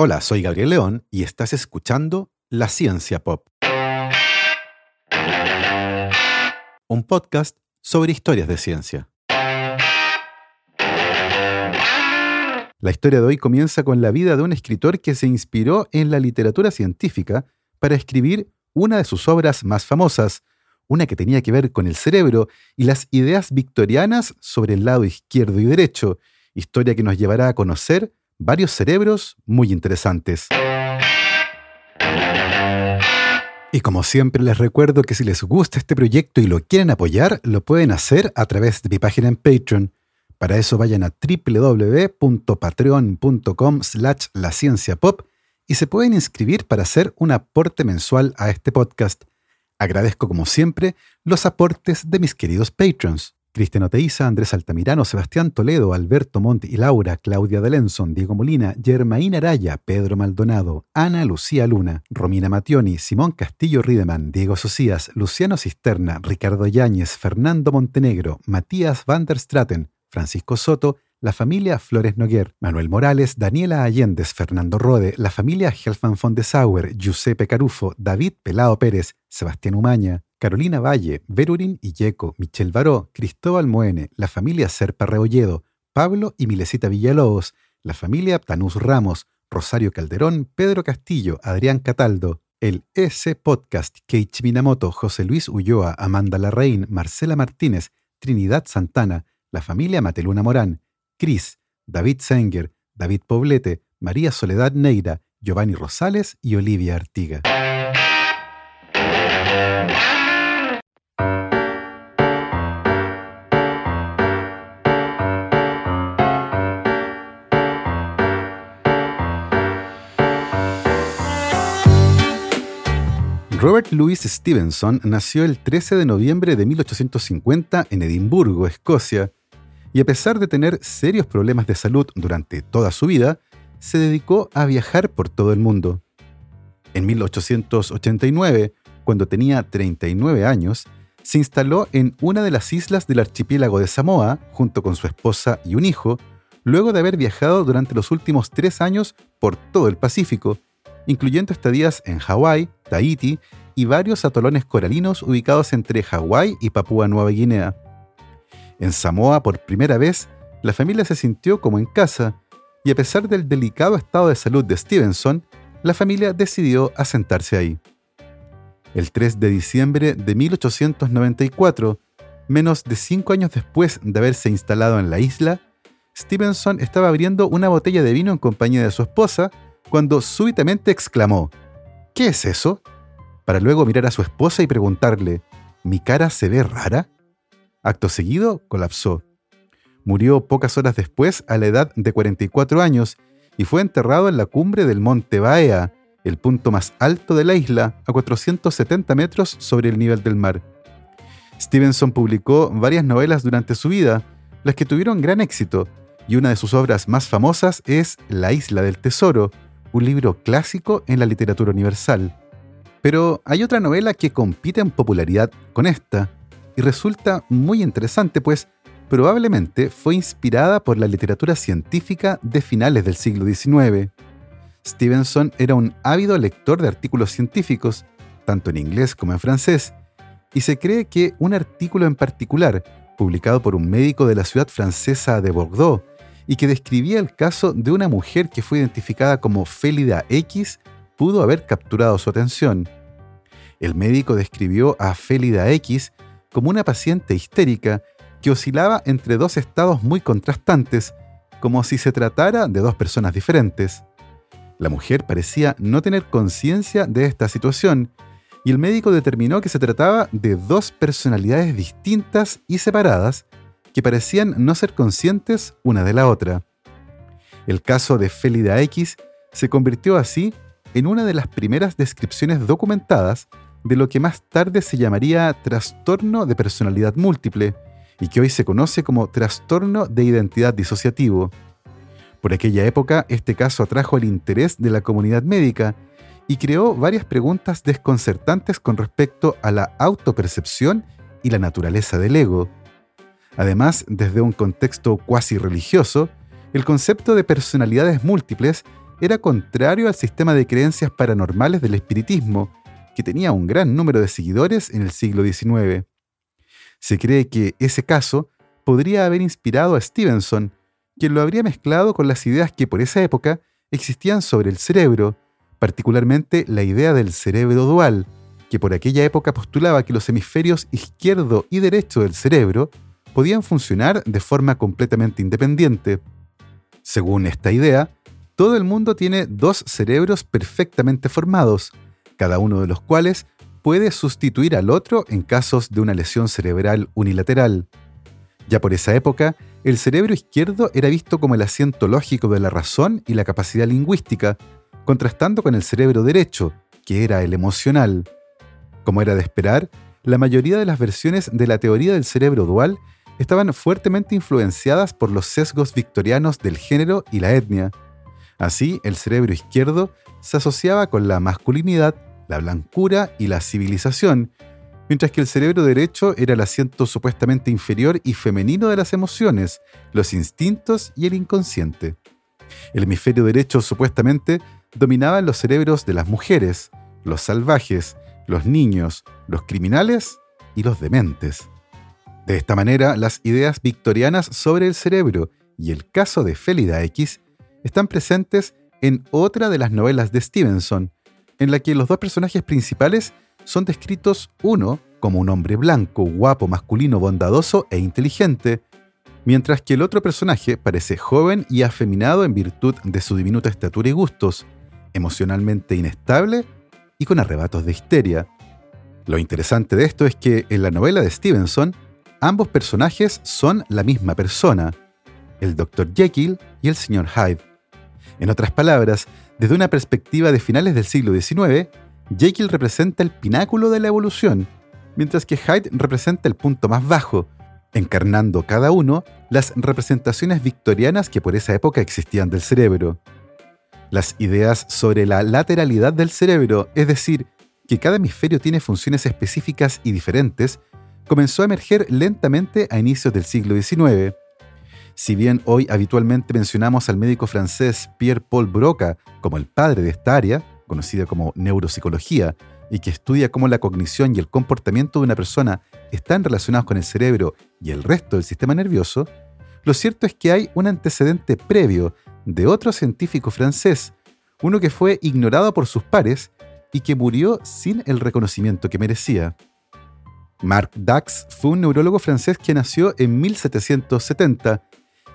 Hola, soy Gabriel León y estás escuchando La Ciencia Pop. Un podcast sobre historias de ciencia. La historia de hoy comienza con la vida de un escritor que se inspiró en la literatura científica para escribir una de sus obras más famosas, una que tenía que ver con el cerebro y las ideas victorianas sobre el lado izquierdo y derecho, historia que nos llevará a conocer varios cerebros muy interesantes. Y como siempre les recuerdo que si les gusta este proyecto y lo quieren apoyar, lo pueden hacer a través de mi página en Patreon. Para eso vayan a www.patreon.com slash la y se pueden inscribir para hacer un aporte mensual a este podcast. Agradezco como siempre los aportes de mis queridos patrons. Cristian Oteiza, Andrés Altamirano, Sebastián Toledo, Alberto Montt y Laura, Claudia Delenson, Diego Molina, Germaín Araya, Pedro Maldonado, Ana Lucía Luna, Romina Mationi, Simón Castillo Rideman, Diego Socias, Luciano Cisterna, Ricardo Yáñez, Fernando Montenegro, Matías van der Straten, Francisco Soto, la familia Flores Noguer, Manuel Morales, Daniela Allendez, Fernando Rode, la familia Helfan von de Sauer, Giuseppe Carufo, David Pelao Pérez, Sebastián Umaña, Carolina Valle, Verurín Illeco, Michel Baró, Cristóbal Moene, la familia Serpa Reolledo, Pablo y Milesita Villalobos, la familia Tanús Ramos, Rosario Calderón, Pedro Castillo, Adrián Cataldo, el S Podcast, Keiichi Minamoto, José Luis Ulloa, Amanda Larraín, Marcela Martínez, Trinidad Santana, la familia Mateluna Morán, Cris, David Senger, David Poblete, María Soledad Neira, Giovanni Rosales y Olivia Artiga. Louis Stevenson nació el 13 de noviembre de 1850 en Edimburgo, Escocia, y a pesar de tener serios problemas de salud durante toda su vida, se dedicó a viajar por todo el mundo. En 1889, cuando tenía 39 años, se instaló en una de las islas del archipiélago de Samoa junto con su esposa y un hijo, luego de haber viajado durante los últimos tres años por todo el Pacífico, incluyendo estadías en Hawái, Tahiti y varios atolones coralinos ubicados entre Hawái y Papúa Nueva Guinea. En Samoa, por primera vez, la familia se sintió como en casa, y a pesar del delicado estado de salud de Stevenson, la familia decidió asentarse ahí. El 3 de diciembre de 1894, menos de cinco años después de haberse instalado en la isla, Stevenson estaba abriendo una botella de vino en compañía de su esposa cuando súbitamente exclamó, ¿Qué es eso? Para luego mirar a su esposa y preguntarle, ¿mi cara se ve rara? Acto seguido, colapsó. Murió pocas horas después a la edad de 44 años y fue enterrado en la cumbre del Monte Baea, el punto más alto de la isla, a 470 metros sobre el nivel del mar. Stevenson publicó varias novelas durante su vida, las que tuvieron gran éxito, y una de sus obras más famosas es La Isla del Tesoro, un libro clásico en la literatura universal. Pero hay otra novela que compite en popularidad con esta y resulta muy interesante pues probablemente fue inspirada por la literatura científica de finales del siglo XIX. Stevenson era un ávido lector de artículos científicos, tanto en inglés como en francés, y se cree que un artículo en particular, publicado por un médico de la ciudad francesa de Bordeaux, y que describía el caso de una mujer que fue identificada como Félida X, pudo haber capturado su atención. El médico describió a Félida X como una paciente histérica que oscilaba entre dos estados muy contrastantes, como si se tratara de dos personas diferentes. La mujer parecía no tener conciencia de esta situación, y el médico determinó que se trataba de dos personalidades distintas y separadas que parecían no ser conscientes una de la otra. El caso de Félida X se convirtió así en una de las primeras descripciones documentadas de lo que más tarde se llamaría trastorno de personalidad múltiple y que hoy se conoce como trastorno de identidad disociativo. Por aquella época, este caso atrajo el interés de la comunidad médica y creó varias preguntas desconcertantes con respecto a la autopercepción y la naturaleza del ego. Además, desde un contexto cuasi religioso, el concepto de personalidades múltiples era contrario al sistema de creencias paranormales del espiritismo, que tenía un gran número de seguidores en el siglo XIX. Se cree que ese caso podría haber inspirado a Stevenson, quien lo habría mezclado con las ideas que por esa época existían sobre el cerebro, particularmente la idea del cerebro dual, que por aquella época postulaba que los hemisferios izquierdo y derecho del cerebro podían funcionar de forma completamente independiente. Según esta idea, todo el mundo tiene dos cerebros perfectamente formados, cada uno de los cuales puede sustituir al otro en casos de una lesión cerebral unilateral. Ya por esa época, el cerebro izquierdo era visto como el asiento lógico de la razón y la capacidad lingüística, contrastando con el cerebro derecho, que era el emocional. Como era de esperar, la mayoría de las versiones de la teoría del cerebro dual estaban fuertemente influenciadas por los sesgos victorianos del género y la etnia. Así, el cerebro izquierdo se asociaba con la masculinidad, la blancura y la civilización, mientras que el cerebro derecho era el asiento supuestamente inferior y femenino de las emociones, los instintos y el inconsciente. El hemisferio derecho supuestamente dominaba los cerebros de las mujeres, los salvajes, los niños, los criminales y los dementes. De esta manera, las ideas victorianas sobre el cerebro y el caso de Félida X están presentes en otra de las novelas de Stevenson, en la que los dos personajes principales son descritos uno como un hombre blanco, guapo, masculino, bondadoso e inteligente, mientras que el otro personaje parece joven y afeminado en virtud de su diminuta estatura y gustos, emocionalmente inestable y con arrebatos de histeria. Lo interesante de esto es que en la novela de Stevenson, Ambos personajes son la misma persona, el Dr. Jekyll y el Sr. Hyde. En otras palabras, desde una perspectiva de finales del siglo XIX, Jekyll representa el pináculo de la evolución, mientras que Hyde representa el punto más bajo, encarnando cada uno las representaciones victorianas que por esa época existían del cerebro. Las ideas sobre la lateralidad del cerebro, es decir, que cada hemisferio tiene funciones específicas y diferentes, comenzó a emerger lentamente a inicios del siglo XIX. Si bien hoy habitualmente mencionamos al médico francés Pierre-Paul Broca como el padre de esta área, conocida como neuropsicología, y que estudia cómo la cognición y el comportamiento de una persona están relacionados con el cerebro y el resto del sistema nervioso, lo cierto es que hay un antecedente previo de otro científico francés, uno que fue ignorado por sus pares y que murió sin el reconocimiento que merecía. Marc Dax fue un neurólogo francés que nació en 1770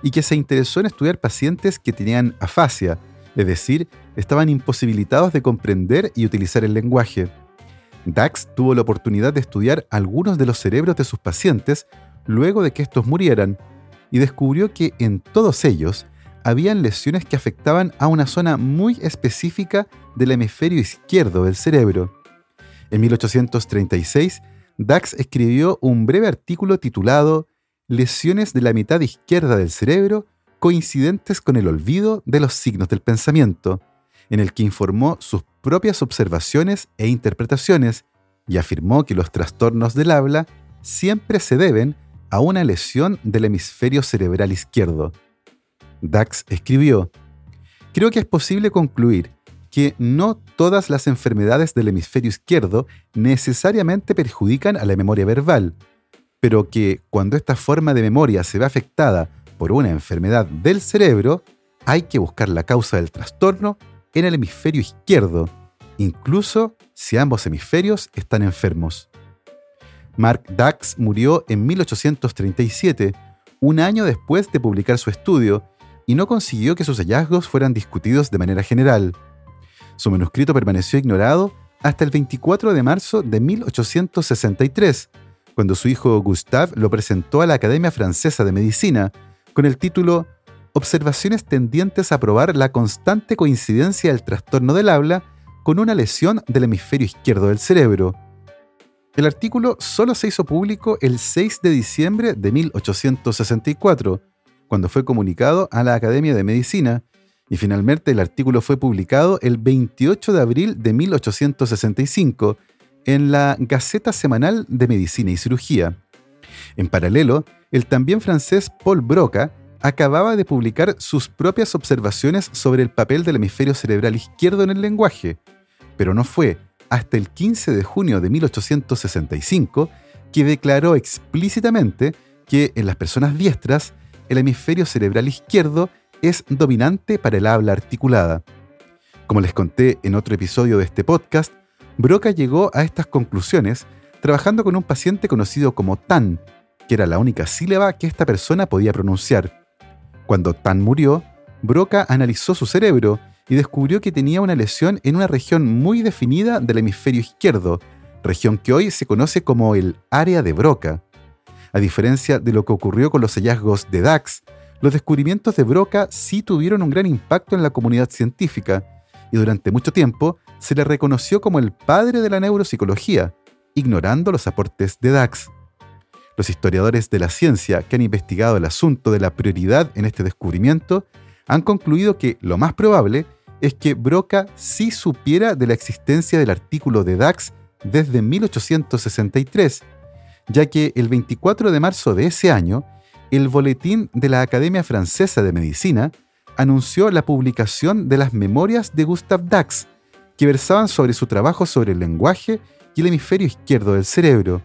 y que se interesó en estudiar pacientes que tenían afasia, es decir, estaban imposibilitados de comprender y utilizar el lenguaje. Dax tuvo la oportunidad de estudiar algunos de los cerebros de sus pacientes luego de que estos murieran y descubrió que en todos ellos habían lesiones que afectaban a una zona muy específica del hemisferio izquierdo del cerebro. En 1836 Dax escribió un breve artículo titulado Lesiones de la mitad izquierda del cerebro coincidentes con el olvido de los signos del pensamiento, en el que informó sus propias observaciones e interpretaciones y afirmó que los trastornos del habla siempre se deben a una lesión del hemisferio cerebral izquierdo. Dax escribió, Creo que es posible concluir que no todas las enfermedades del hemisferio izquierdo necesariamente perjudican a la memoria verbal, pero que cuando esta forma de memoria se ve afectada por una enfermedad del cerebro, hay que buscar la causa del trastorno en el hemisferio izquierdo, incluso si ambos hemisferios están enfermos. Mark Dax murió en 1837, un año después de publicar su estudio, y no consiguió que sus hallazgos fueran discutidos de manera general. Su manuscrito permaneció ignorado hasta el 24 de marzo de 1863, cuando su hijo Gustave lo presentó a la Academia Francesa de Medicina con el título Observaciones tendientes a probar la constante coincidencia del trastorno del habla con una lesión del hemisferio izquierdo del cerebro. El artículo solo se hizo público el 6 de diciembre de 1864, cuando fue comunicado a la Academia de Medicina, y finalmente el artículo fue publicado el 28 de abril de 1865 en la Gaceta Semanal de Medicina y Cirugía. En paralelo, el también francés Paul Broca acababa de publicar sus propias observaciones sobre el papel del hemisferio cerebral izquierdo en el lenguaje, pero no fue hasta el 15 de junio de 1865 que declaró explícitamente que en las personas diestras el hemisferio cerebral izquierdo es dominante para el habla articulada. Como les conté en otro episodio de este podcast, Broca llegó a estas conclusiones trabajando con un paciente conocido como Tan, que era la única sílaba que esta persona podía pronunciar. Cuando Tan murió, Broca analizó su cerebro y descubrió que tenía una lesión en una región muy definida del hemisferio izquierdo, región que hoy se conoce como el área de Broca. A diferencia de lo que ocurrió con los hallazgos de Dax, los descubrimientos de Broca sí tuvieron un gran impacto en la comunidad científica, y durante mucho tiempo se le reconoció como el padre de la neuropsicología, ignorando los aportes de Dax. Los historiadores de la ciencia que han investigado el asunto de la prioridad en este descubrimiento han concluido que lo más probable es que Broca sí supiera de la existencia del artículo de Dax desde 1863, ya que el 24 de marzo de ese año, el Boletín de la Academia Francesa de Medicina anunció la publicación de las memorias de Gustave Dax, que versaban sobre su trabajo sobre el lenguaje y el hemisferio izquierdo del cerebro.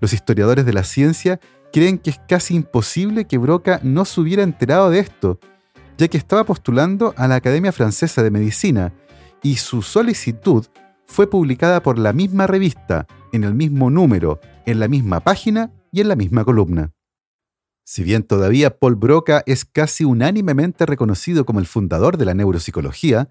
Los historiadores de la ciencia creen que es casi imposible que Broca no se hubiera enterado de esto, ya que estaba postulando a la Academia Francesa de Medicina y su solicitud fue publicada por la misma revista, en el mismo número, en la misma página y en la misma columna. Si bien todavía Paul Broca es casi unánimemente reconocido como el fundador de la neuropsicología,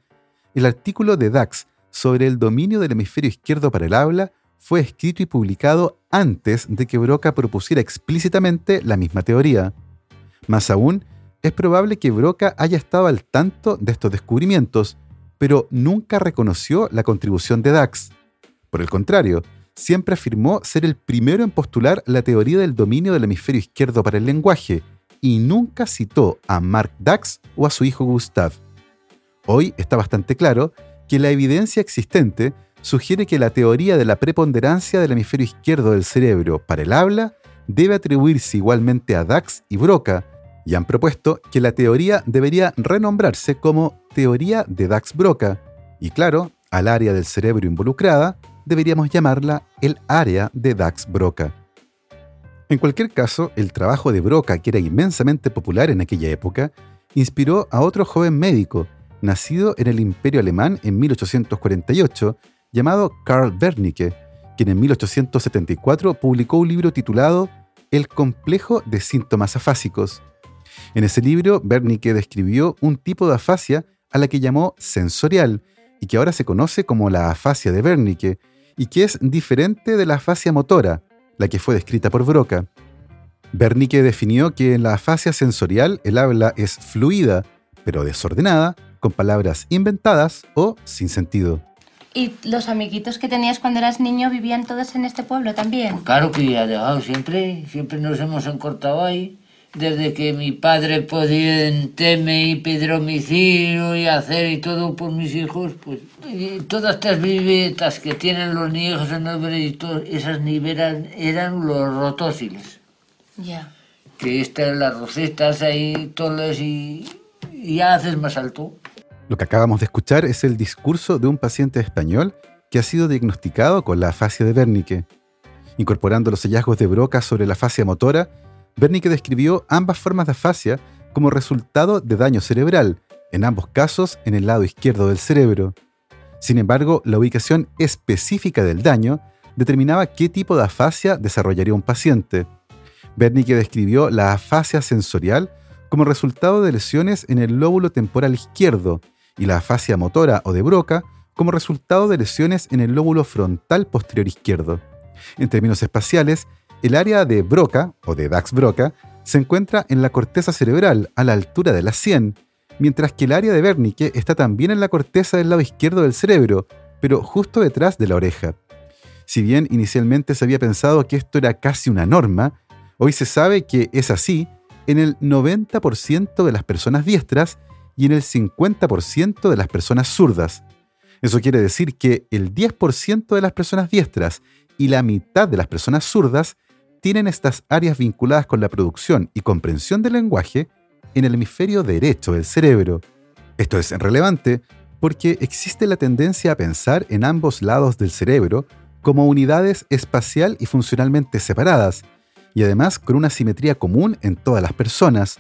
el artículo de Dax sobre el dominio del hemisferio izquierdo para el habla fue escrito y publicado antes de que Broca propusiera explícitamente la misma teoría. Más aún, es probable que Broca haya estado al tanto de estos descubrimientos, pero nunca reconoció la contribución de Dax. Por el contrario, siempre afirmó ser el primero en postular la teoría del dominio del hemisferio izquierdo para el lenguaje, y nunca citó a Mark Dax o a su hijo Gustav. Hoy está bastante claro que la evidencia existente sugiere que la teoría de la preponderancia del hemisferio izquierdo del cerebro para el habla debe atribuirse igualmente a Dax y Broca, y han propuesto que la teoría debería renombrarse como teoría de Dax-Broca, y claro, al área del cerebro involucrada deberíamos llamarla el área de Dax-Broca. En cualquier caso, el trabajo de Broca, que era inmensamente popular en aquella época, inspiró a otro joven médico, nacido en el Imperio Alemán en 1848, llamado Karl Wernicke, quien en 1874 publicó un libro titulado El complejo de síntomas afásicos. En ese libro, Wernicke describió un tipo de afasia a la que llamó sensorial y que ahora se conoce como la afasia de Wernicke, y que es diferente de la afasia motora, la que fue descrita por Broca. Wernicke definió que en la afasia sensorial el habla es fluida, pero desordenada, con palabras inventadas o sin sentido. ¿Y los amiguitos que tenías cuando eras niño vivían todos en este pueblo también? Claro que ya dejado siempre, siempre nos hemos encortado ahí desde que mi padre podía teme y pedir domicilio y hacer y todo por mis hijos, pues todas estas vivetas que tienen los niños en el veredicto, esas nivelas eran los rotósiles. Ya. Que están las rosetas ahí, todas y, y ya haces más alto. Lo que acabamos de escuchar es el discurso de un paciente español que ha sido diagnosticado con la afasia de Wernicke. Incorporando los hallazgos de Broca sobre la afasia motora, Wernicke describió ambas formas de afasia como resultado de daño cerebral, en ambos casos en el lado izquierdo del cerebro. Sin embargo, la ubicación específica del daño determinaba qué tipo de afasia desarrollaría un paciente. Wernicke describió la afasia sensorial como resultado de lesiones en el lóbulo temporal izquierdo y la afasia motora o de Broca como resultado de lesiones en el lóbulo frontal posterior izquierdo. En términos espaciales, el área de Broca, o de Dax-Broca, se encuentra en la corteza cerebral, a la altura de la sien, mientras que el área de Wernicke está también en la corteza del lado izquierdo del cerebro, pero justo detrás de la oreja. Si bien inicialmente se había pensado que esto era casi una norma, hoy se sabe que es así en el 90% de las personas diestras y en el 50% de las personas zurdas. Eso quiere decir que el 10% de las personas diestras y la mitad de las personas zurdas tienen estas áreas vinculadas con la producción y comprensión del lenguaje en el hemisferio derecho del cerebro. Esto es relevante porque existe la tendencia a pensar en ambos lados del cerebro como unidades espacial y funcionalmente separadas, y además con una simetría común en todas las personas,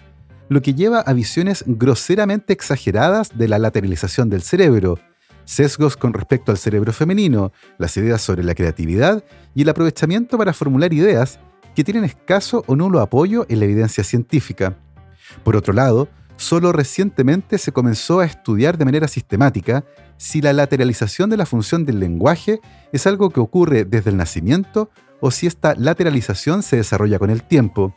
lo que lleva a visiones groseramente exageradas de la lateralización del cerebro, sesgos con respecto al cerebro femenino, las ideas sobre la creatividad y el aprovechamiento para formular ideas que tienen escaso o nulo apoyo en la evidencia científica. Por otro lado, solo recientemente se comenzó a estudiar de manera sistemática si la lateralización de la función del lenguaje es algo que ocurre desde el nacimiento o si esta lateralización se desarrolla con el tiempo.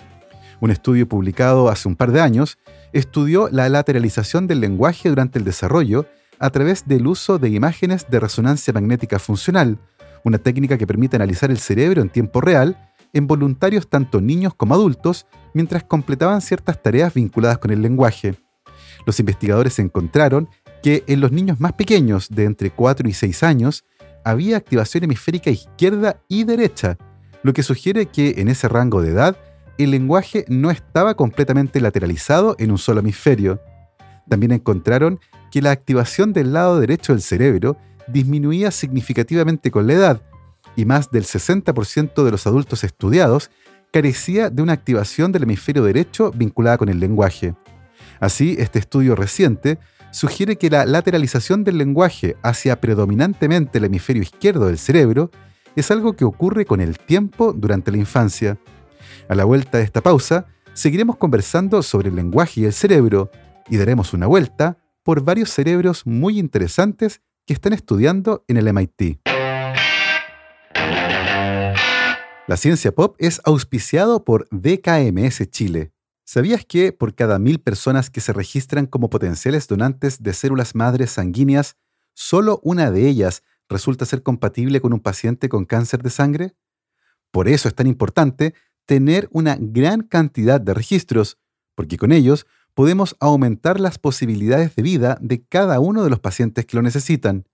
Un estudio publicado hace un par de años estudió la lateralización del lenguaje durante el desarrollo a través del uso de imágenes de resonancia magnética funcional, una técnica que permite analizar el cerebro en tiempo real en voluntarios tanto niños como adultos mientras completaban ciertas tareas vinculadas con el lenguaje. Los investigadores encontraron que en los niños más pequeños, de entre 4 y 6 años, había activación hemisférica izquierda y derecha, lo que sugiere que en ese rango de edad el lenguaje no estaba completamente lateralizado en un solo hemisferio. También encontraron que la activación del lado derecho del cerebro disminuía significativamente con la edad, y más del 60% de los adultos estudiados carecía de una activación del hemisferio derecho vinculada con el lenguaje. Así, este estudio reciente sugiere que la lateralización del lenguaje hacia predominantemente el hemisferio izquierdo del cerebro es algo que ocurre con el tiempo durante la infancia. A la vuelta de esta pausa, seguiremos conversando sobre el lenguaje y el cerebro y daremos una vuelta por varios cerebros muy interesantes que están estudiando en el MIT. La ciencia pop es auspiciado por DKMS Chile. ¿Sabías que por cada mil personas que se registran como potenciales donantes de células madres sanguíneas, solo una de ellas resulta ser compatible con un paciente con cáncer de sangre? Por eso es tan importante tener una gran cantidad de registros, porque con ellos podemos aumentar las posibilidades de vida de cada uno de los pacientes que lo necesitan.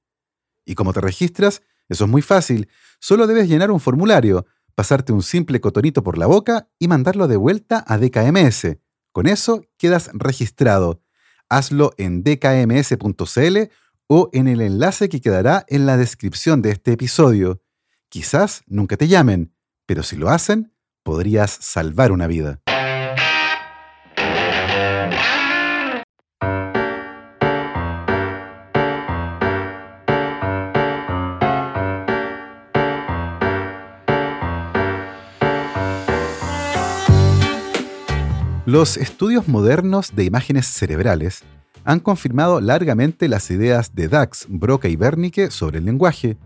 ¿Y cómo te registras? Eso es muy fácil. Solo debes llenar un formulario, pasarte un simple cotonito por la boca y mandarlo de vuelta a DKMS. Con eso quedas registrado. Hazlo en dkms.cl o en el enlace que quedará en la descripción de este episodio. Quizás nunca te llamen, pero si lo hacen, podrías salvar una vida. Los estudios modernos de imágenes cerebrales han confirmado largamente las ideas de Dax, Broca y Wernicke sobre el lenguaje,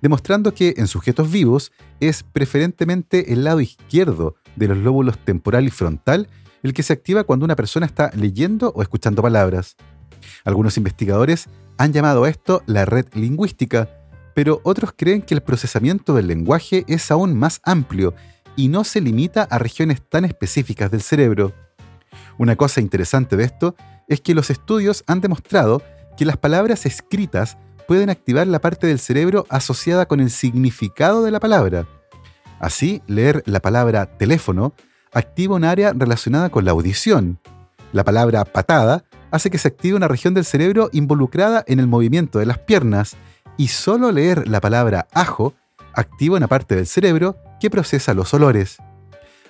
demostrando que en sujetos vivos es preferentemente el lado izquierdo de los lóbulos temporal y frontal el que se activa cuando una persona está leyendo o escuchando palabras. Algunos investigadores han llamado a esto la red lingüística, pero otros creen que el procesamiento del lenguaje es aún más amplio y no se limita a regiones tan específicas del cerebro. Una cosa interesante de esto es que los estudios han demostrado que las palabras escritas pueden activar la parte del cerebro asociada con el significado de la palabra. Así, leer la palabra teléfono activa un área relacionada con la audición. La palabra patada hace que se active una región del cerebro involucrada en el movimiento de las piernas y solo leer la palabra ajo activa una parte del cerebro que procesa los olores.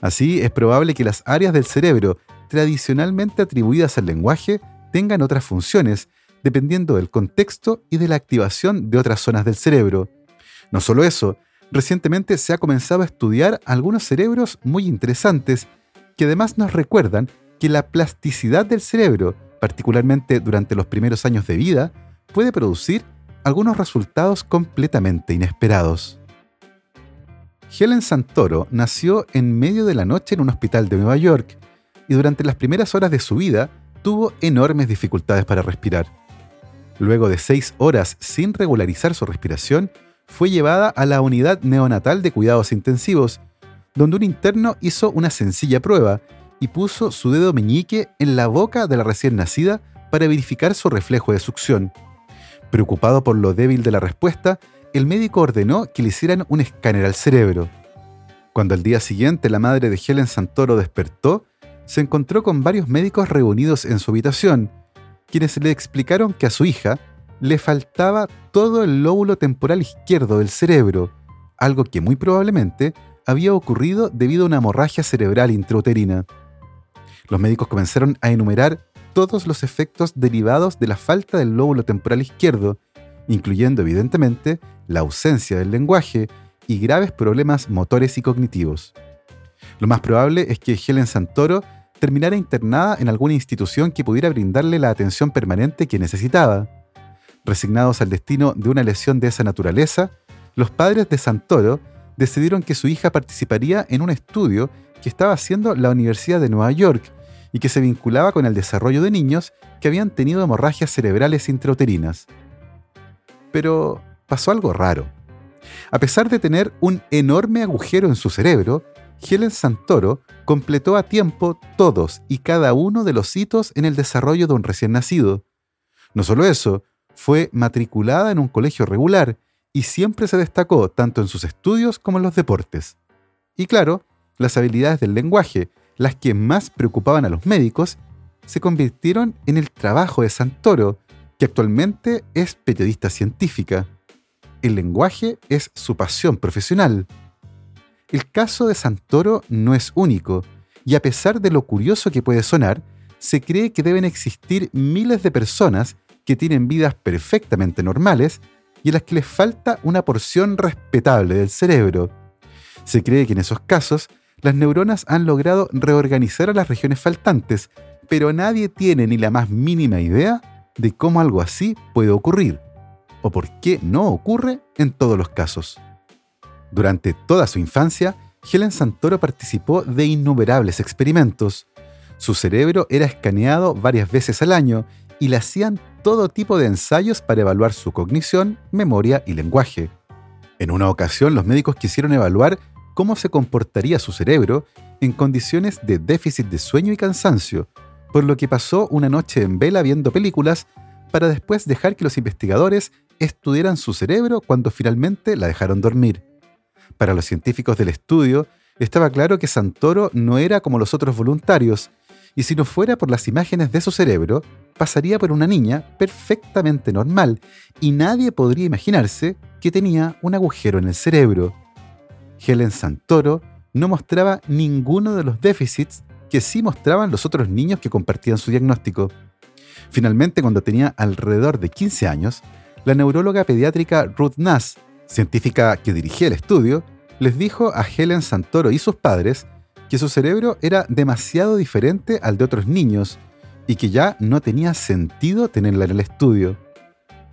Así, es probable que las áreas del cerebro tradicionalmente atribuidas al lenguaje tengan otras funciones, dependiendo del contexto y de la activación de otras zonas del cerebro. No solo eso, recientemente se ha comenzado a estudiar algunos cerebros muy interesantes que además nos recuerdan que la plasticidad del cerebro, particularmente durante los primeros años de vida, puede producir algunos resultados completamente inesperados. Helen Santoro nació en medio de la noche en un hospital de Nueva York y durante las primeras horas de su vida tuvo enormes dificultades para respirar. Luego de seis horas sin regularizar su respiración, fue llevada a la unidad neonatal de cuidados intensivos, donde un interno hizo una sencilla prueba y puso su dedo meñique en la boca de la recién nacida para verificar su reflejo de succión. Preocupado por lo débil de la respuesta, el médico ordenó que le hicieran un escáner al cerebro. Cuando al día siguiente la madre de Helen Santoro despertó, se encontró con varios médicos reunidos en su habitación, quienes le explicaron que a su hija le faltaba todo el lóbulo temporal izquierdo del cerebro, algo que muy probablemente había ocurrido debido a una hemorragia cerebral intrauterina. Los médicos comenzaron a enumerar todos los efectos derivados de la falta del lóbulo temporal izquierdo, incluyendo evidentemente la ausencia del lenguaje y graves problemas motores y cognitivos. Lo más probable es que Helen Santoro terminara internada en alguna institución que pudiera brindarle la atención permanente que necesitaba. Resignados al destino de una lesión de esa naturaleza, los padres de Santoro decidieron que su hija participaría en un estudio que estaba haciendo la Universidad de Nueva York y que se vinculaba con el desarrollo de niños que habían tenido hemorragias cerebrales intrauterinas. Pero pasó algo raro. A pesar de tener un enorme agujero en su cerebro, Helen Santoro completó a tiempo todos y cada uno de los hitos en el desarrollo de un recién nacido. No solo eso, fue matriculada en un colegio regular y siempre se destacó tanto en sus estudios como en los deportes. Y claro, las habilidades del lenguaje, las que más preocupaban a los médicos, se convirtieron en el trabajo de Santoro, que actualmente es periodista científica. El lenguaje es su pasión profesional. El caso de Santoro no es único, y a pesar de lo curioso que puede sonar, se cree que deben existir miles de personas que tienen vidas perfectamente normales y a las que les falta una porción respetable del cerebro. Se cree que en esos casos las neuronas han logrado reorganizar a las regiones faltantes, pero nadie tiene ni la más mínima idea de cómo algo así puede ocurrir, o por qué no ocurre en todos los casos. Durante toda su infancia, Helen Santoro participó de innumerables experimentos. Su cerebro era escaneado varias veces al año y le hacían todo tipo de ensayos para evaluar su cognición, memoria y lenguaje. En una ocasión los médicos quisieron evaluar cómo se comportaría su cerebro en condiciones de déficit de sueño y cansancio, por lo que pasó una noche en vela viendo películas para después dejar que los investigadores estudiaran su cerebro cuando finalmente la dejaron dormir. Para los científicos del estudio, estaba claro que Santoro no era como los otros voluntarios, y si no fuera por las imágenes de su cerebro, pasaría por una niña perfectamente normal y nadie podría imaginarse que tenía un agujero en el cerebro. Helen Santoro no mostraba ninguno de los déficits que sí mostraban los otros niños que compartían su diagnóstico. Finalmente, cuando tenía alrededor de 15 años, la neuróloga pediátrica Ruth Nass, científica que dirigía el estudio, les dijo a Helen Santoro y sus padres que su cerebro era demasiado diferente al de otros niños y que ya no tenía sentido tenerla en el estudio.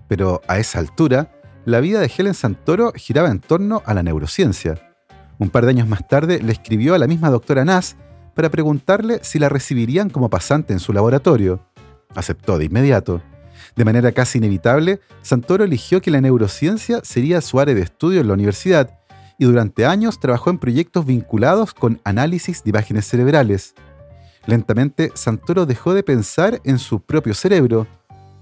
Pero a esa altura, la vida de Helen Santoro giraba en torno a la neurociencia. Un par de años más tarde le escribió a la misma doctora Nass para preguntarle si la recibirían como pasante en su laboratorio. Aceptó de inmediato. De manera casi inevitable, Santoro eligió que la neurociencia sería su área de estudio en la universidad y durante años trabajó en proyectos vinculados con análisis de imágenes cerebrales. Lentamente, Santoro dejó de pensar en su propio cerebro,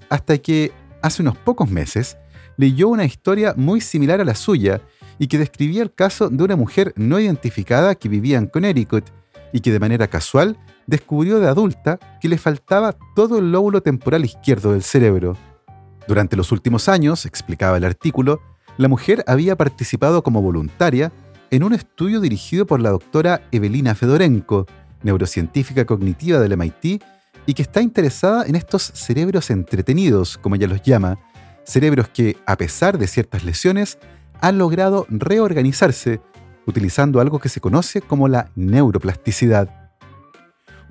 hasta que, hace unos pocos meses, leyó una historia muy similar a la suya y que describía el caso de una mujer no identificada que vivía en Connecticut y que de manera casual descubrió de adulta que le faltaba todo el lóbulo temporal izquierdo del cerebro. Durante los últimos años, explicaba el artículo, la mujer había participado como voluntaria en un estudio dirigido por la doctora Evelina Fedorenko, neurocientífica cognitiva del MIT, y que está interesada en estos cerebros entretenidos, como ella los llama, cerebros que, a pesar de ciertas lesiones, han logrado reorganizarse utilizando algo que se conoce como la neuroplasticidad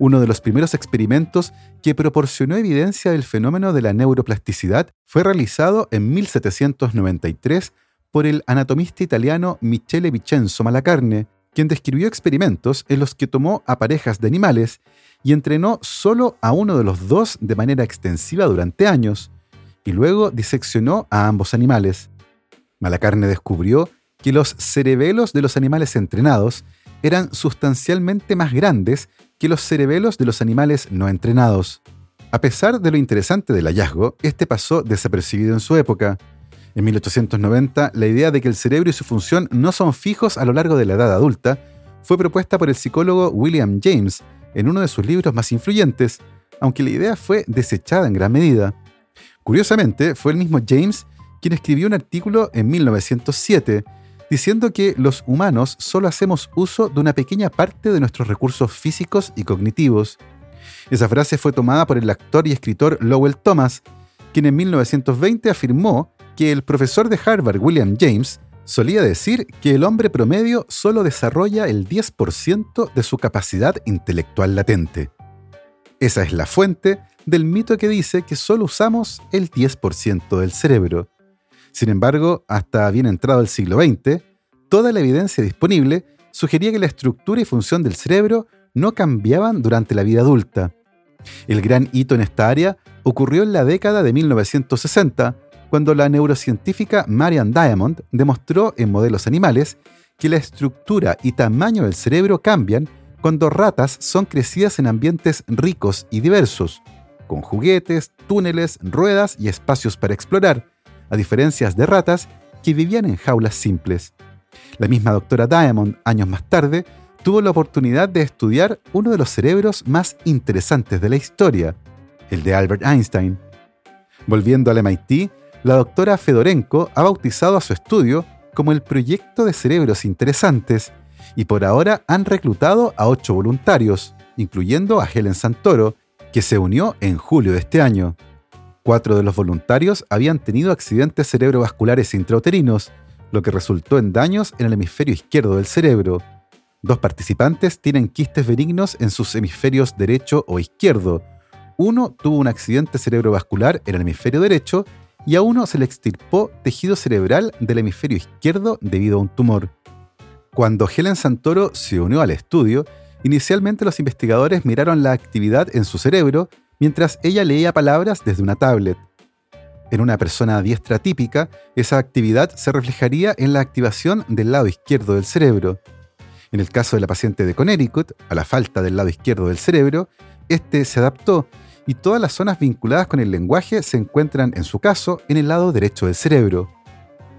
uno de los primeros experimentos que proporcionó evidencia del fenómeno de la neuroplasticidad fue realizado en 1793 por el anatomista italiano Michele Vincenzo Malacarne, quien describió experimentos en los que tomó a parejas de animales y entrenó solo a uno de los dos de manera extensiva durante años, y luego diseccionó a ambos animales. Malacarne descubrió que los cerebelos de los animales entrenados eran sustancialmente más grandes que los cerebelos de los animales no entrenados. A pesar de lo interesante del hallazgo, este pasó desapercibido en su época. En 1890, la idea de que el cerebro y su función no son fijos a lo largo de la edad adulta fue propuesta por el psicólogo William James, en uno de sus libros más influyentes, aunque la idea fue desechada en gran medida. Curiosamente, fue el mismo James quien escribió un artículo en 1907 diciendo que los humanos solo hacemos uso de una pequeña parte de nuestros recursos físicos y cognitivos. Esa frase fue tomada por el actor y escritor Lowell Thomas, quien en 1920 afirmó que el profesor de Harvard William James solía decir que el hombre promedio solo desarrolla el 10% de su capacidad intelectual latente. Esa es la fuente del mito que dice que solo usamos el 10% del cerebro. Sin embargo, hasta bien entrado el siglo XX, toda la evidencia disponible sugería que la estructura y función del cerebro no cambiaban durante la vida adulta. El gran hito en esta área ocurrió en la década de 1960, cuando la neurocientífica Marian Diamond demostró en modelos animales que la estructura y tamaño del cerebro cambian cuando ratas son crecidas en ambientes ricos y diversos, con juguetes, túneles, ruedas y espacios para explorar, a diferencia de ratas que vivían en jaulas simples. La misma doctora Diamond, años más tarde, tuvo la oportunidad de estudiar uno de los cerebros más interesantes de la historia, el de Albert Einstein. Volviendo al MIT, la doctora Fedorenko ha bautizado a su estudio como el Proyecto de Cerebros Interesantes y por ahora han reclutado a ocho voluntarios, incluyendo a Helen Santoro, que se unió en julio de este año. Cuatro de los voluntarios habían tenido accidentes cerebrovasculares intrauterinos, lo que resultó en daños en el hemisferio izquierdo del cerebro. Dos participantes tienen quistes benignos en sus hemisferios derecho o izquierdo. Uno tuvo un accidente cerebrovascular en el hemisferio derecho y a uno se le extirpó tejido cerebral del hemisferio izquierdo debido a un tumor. Cuando Helen Santoro se unió al estudio, inicialmente los investigadores miraron la actividad en su cerebro mientras ella leía palabras desde una tablet. En una persona diestra típica, esa actividad se reflejaría en la activación del lado izquierdo del cerebro. En el caso de la paciente de Connecticut, a la falta del lado izquierdo del cerebro, este se adaptó y todas las zonas vinculadas con el lenguaje se encuentran, en su caso, en el lado derecho del cerebro.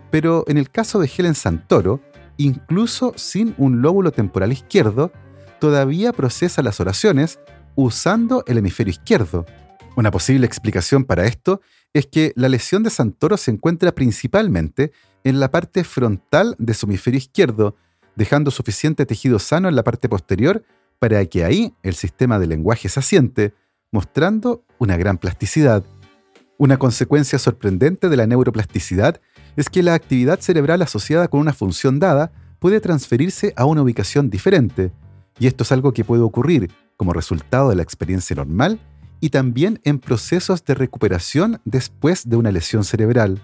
Pero en el caso de Helen Santoro, incluso sin un lóbulo temporal izquierdo, todavía procesa las oraciones usando el hemisferio izquierdo. Una posible explicación para esto es que la lesión de Santoro se encuentra principalmente en la parte frontal de su hemisferio izquierdo, dejando suficiente tejido sano en la parte posterior para que ahí el sistema de lenguaje se asiente, mostrando una gran plasticidad. Una consecuencia sorprendente de la neuroplasticidad es que la actividad cerebral asociada con una función dada puede transferirse a una ubicación diferente, y esto es algo que puede ocurrir como resultado de la experiencia normal y también en procesos de recuperación después de una lesión cerebral.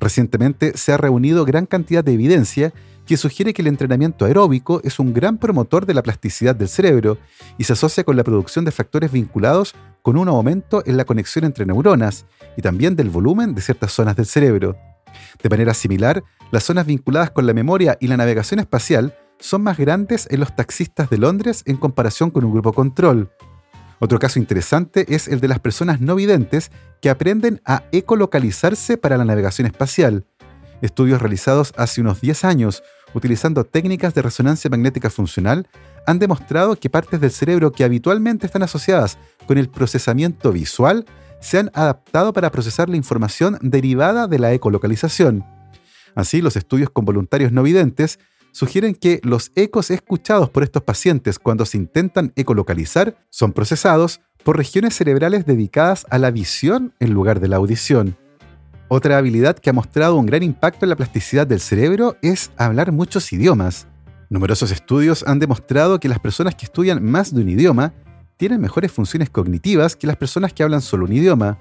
Recientemente se ha reunido gran cantidad de evidencia que sugiere que el entrenamiento aeróbico es un gran promotor de la plasticidad del cerebro y se asocia con la producción de factores vinculados con un aumento en la conexión entre neuronas y también del volumen de ciertas zonas del cerebro. De manera similar, las zonas vinculadas con la memoria y la navegación espacial son más grandes en los taxistas de Londres en comparación con un grupo control. Otro caso interesante es el de las personas no videntes que aprenden a ecolocalizarse para la navegación espacial. Estudios realizados hace unos 10 años utilizando técnicas de resonancia magnética funcional han demostrado que partes del cerebro que habitualmente están asociadas con el procesamiento visual se han adaptado para procesar la información derivada de la ecolocalización. Así, los estudios con voluntarios no videntes sugieren que los ecos escuchados por estos pacientes cuando se intentan ecolocalizar son procesados por regiones cerebrales dedicadas a la visión en lugar de la audición. Otra habilidad que ha mostrado un gran impacto en la plasticidad del cerebro es hablar muchos idiomas. Numerosos estudios han demostrado que las personas que estudian más de un idioma tienen mejores funciones cognitivas que las personas que hablan solo un idioma.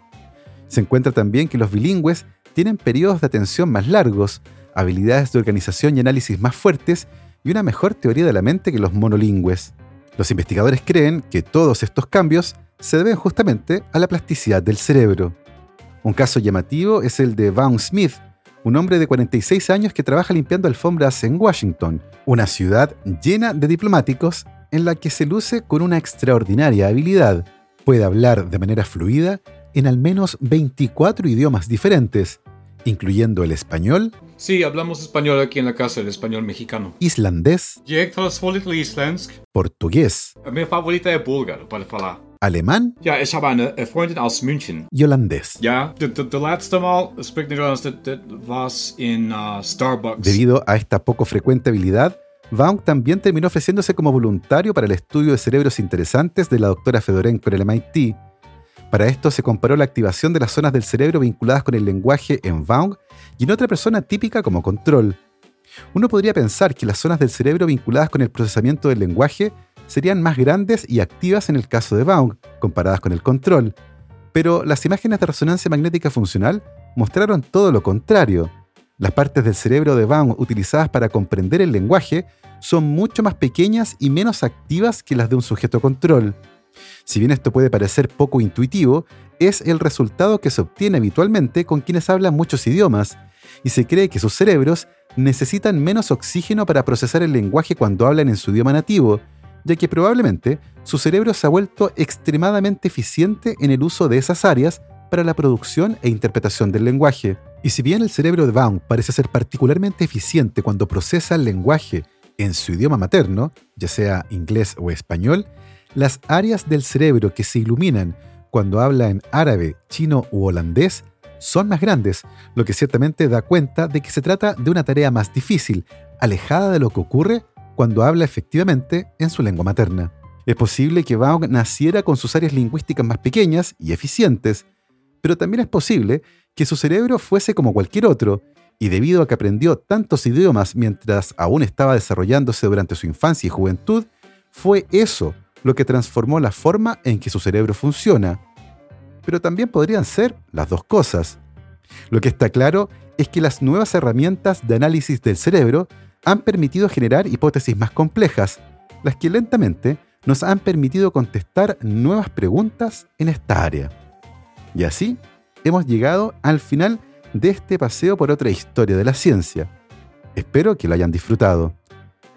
Se encuentra también que los bilingües tienen periodos de atención más largos, habilidades de organización y análisis más fuertes y una mejor teoría de la mente que los monolingües. Los investigadores creen que todos estos cambios se deben justamente a la plasticidad del cerebro. Un caso llamativo es el de Vaughn Smith, un hombre de 46 años que trabaja limpiando alfombras en Washington, una ciudad llena de diplomáticos en la que se luce con una extraordinaria habilidad. Puede hablar de manera fluida en al menos 24 idiomas diferentes, incluyendo el español, Sí, hablamos español aquí en la casa, el español mexicano. Islandés. Jag talar lite isländsk. Portugués. Min favorit är bulgar, bara falar. Alemán. Ja, ik heb een, een vriendin aus München. Holandés. Ja, de, de, de laatste maal, spreek Nederlands, dat, dat was in uh, Starbucks. Debido a esta poco frecuente habilidad, Baum también terminó ofreciéndose como voluntario para el estudio de cerebros interesantes de la doctora Fedorenko en el MIT. Para esto se comparó la activación de las zonas del cerebro vinculadas con el lenguaje en Baum y en otra persona típica como control. Uno podría pensar que las zonas del cerebro vinculadas con el procesamiento del lenguaje serían más grandes y activas en el caso de Baum, comparadas con el control, pero las imágenes de resonancia magnética funcional mostraron todo lo contrario. Las partes del cerebro de Baum utilizadas para comprender el lenguaje son mucho más pequeñas y menos activas que las de un sujeto control. Si bien esto puede parecer poco intuitivo, es el resultado que se obtiene habitualmente con quienes hablan muchos idiomas, y se cree que sus cerebros necesitan menos oxígeno para procesar el lenguaje cuando hablan en su idioma nativo, ya que probablemente su cerebro se ha vuelto extremadamente eficiente en el uso de esas áreas para la producción e interpretación del lenguaje. Y si bien el cerebro de Baum parece ser particularmente eficiente cuando procesa el lenguaje en su idioma materno, ya sea inglés o español, las áreas del cerebro que se iluminan cuando habla en árabe, chino u holandés son más grandes, lo que ciertamente da cuenta de que se trata de una tarea más difícil, alejada de lo que ocurre cuando habla efectivamente en su lengua materna. Es posible que Baum naciera con sus áreas lingüísticas más pequeñas y eficientes, pero también es posible que su cerebro fuese como cualquier otro, y debido a que aprendió tantos idiomas mientras aún estaba desarrollándose durante su infancia y juventud, fue eso lo que transformó la forma en que su cerebro funciona. Pero también podrían ser las dos cosas. Lo que está claro es que las nuevas herramientas de análisis del cerebro han permitido generar hipótesis más complejas, las que lentamente nos han permitido contestar nuevas preguntas en esta área. Y así hemos llegado al final de este paseo por otra historia de la ciencia. Espero que lo hayan disfrutado.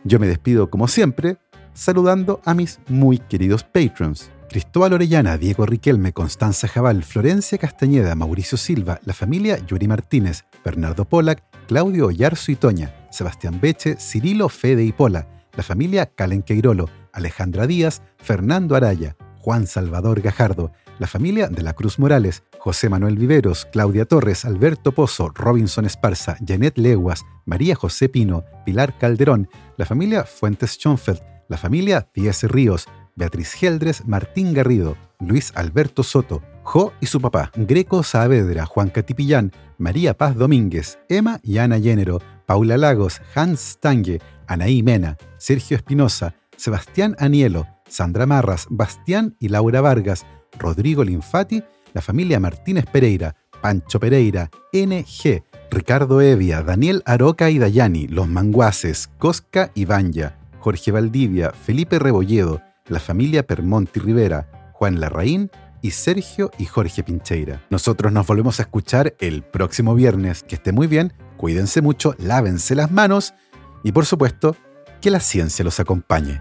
Yo me despido como siempre, saludando a mis muy queridos patrons. Cristóbal Orellana, Diego Riquelme, Constanza Jabal, Florencia Castañeda, Mauricio Silva, la familia Yuri Martínez, Bernardo Polak, Claudio Oyarzo y Toña, Sebastián Beche, Cirilo Fede y Pola, la familia Calen Queirolo, Alejandra Díaz, Fernando Araya, Juan Salvador Gajardo, la familia de la Cruz Morales, José Manuel Viveros, Claudia Torres, Alberto Pozo, Robinson Esparza, Janet Leguas, María José Pino, Pilar Calderón, la familia Fuentes Schonfeld, la familia Díaz Ríos, Beatriz Geldres, Martín Garrido, Luis Alberto Soto, Jo y su papá, Greco Saavedra, Juan Catipillán, María Paz Domínguez, Emma y Ana Llénero, Paula Lagos, Hans Stange, Anaí Mena, Sergio Espinosa, Sebastián Anielo, Sandra Marras, Bastián y Laura Vargas, Rodrigo Linfati, la familia Martínez Pereira, Pancho Pereira, NG, Ricardo Evia, Daniel Aroca y Dayani, Los Manguaces, Cosca y Banya, Jorge Valdivia, Felipe Rebolledo, la familia Permonti Rivera, Juan Larraín y Sergio y Jorge Pincheira. Nosotros nos volvemos a escuchar el próximo viernes. Que esté muy bien, cuídense mucho, lávense las manos y por supuesto, que la ciencia los acompañe.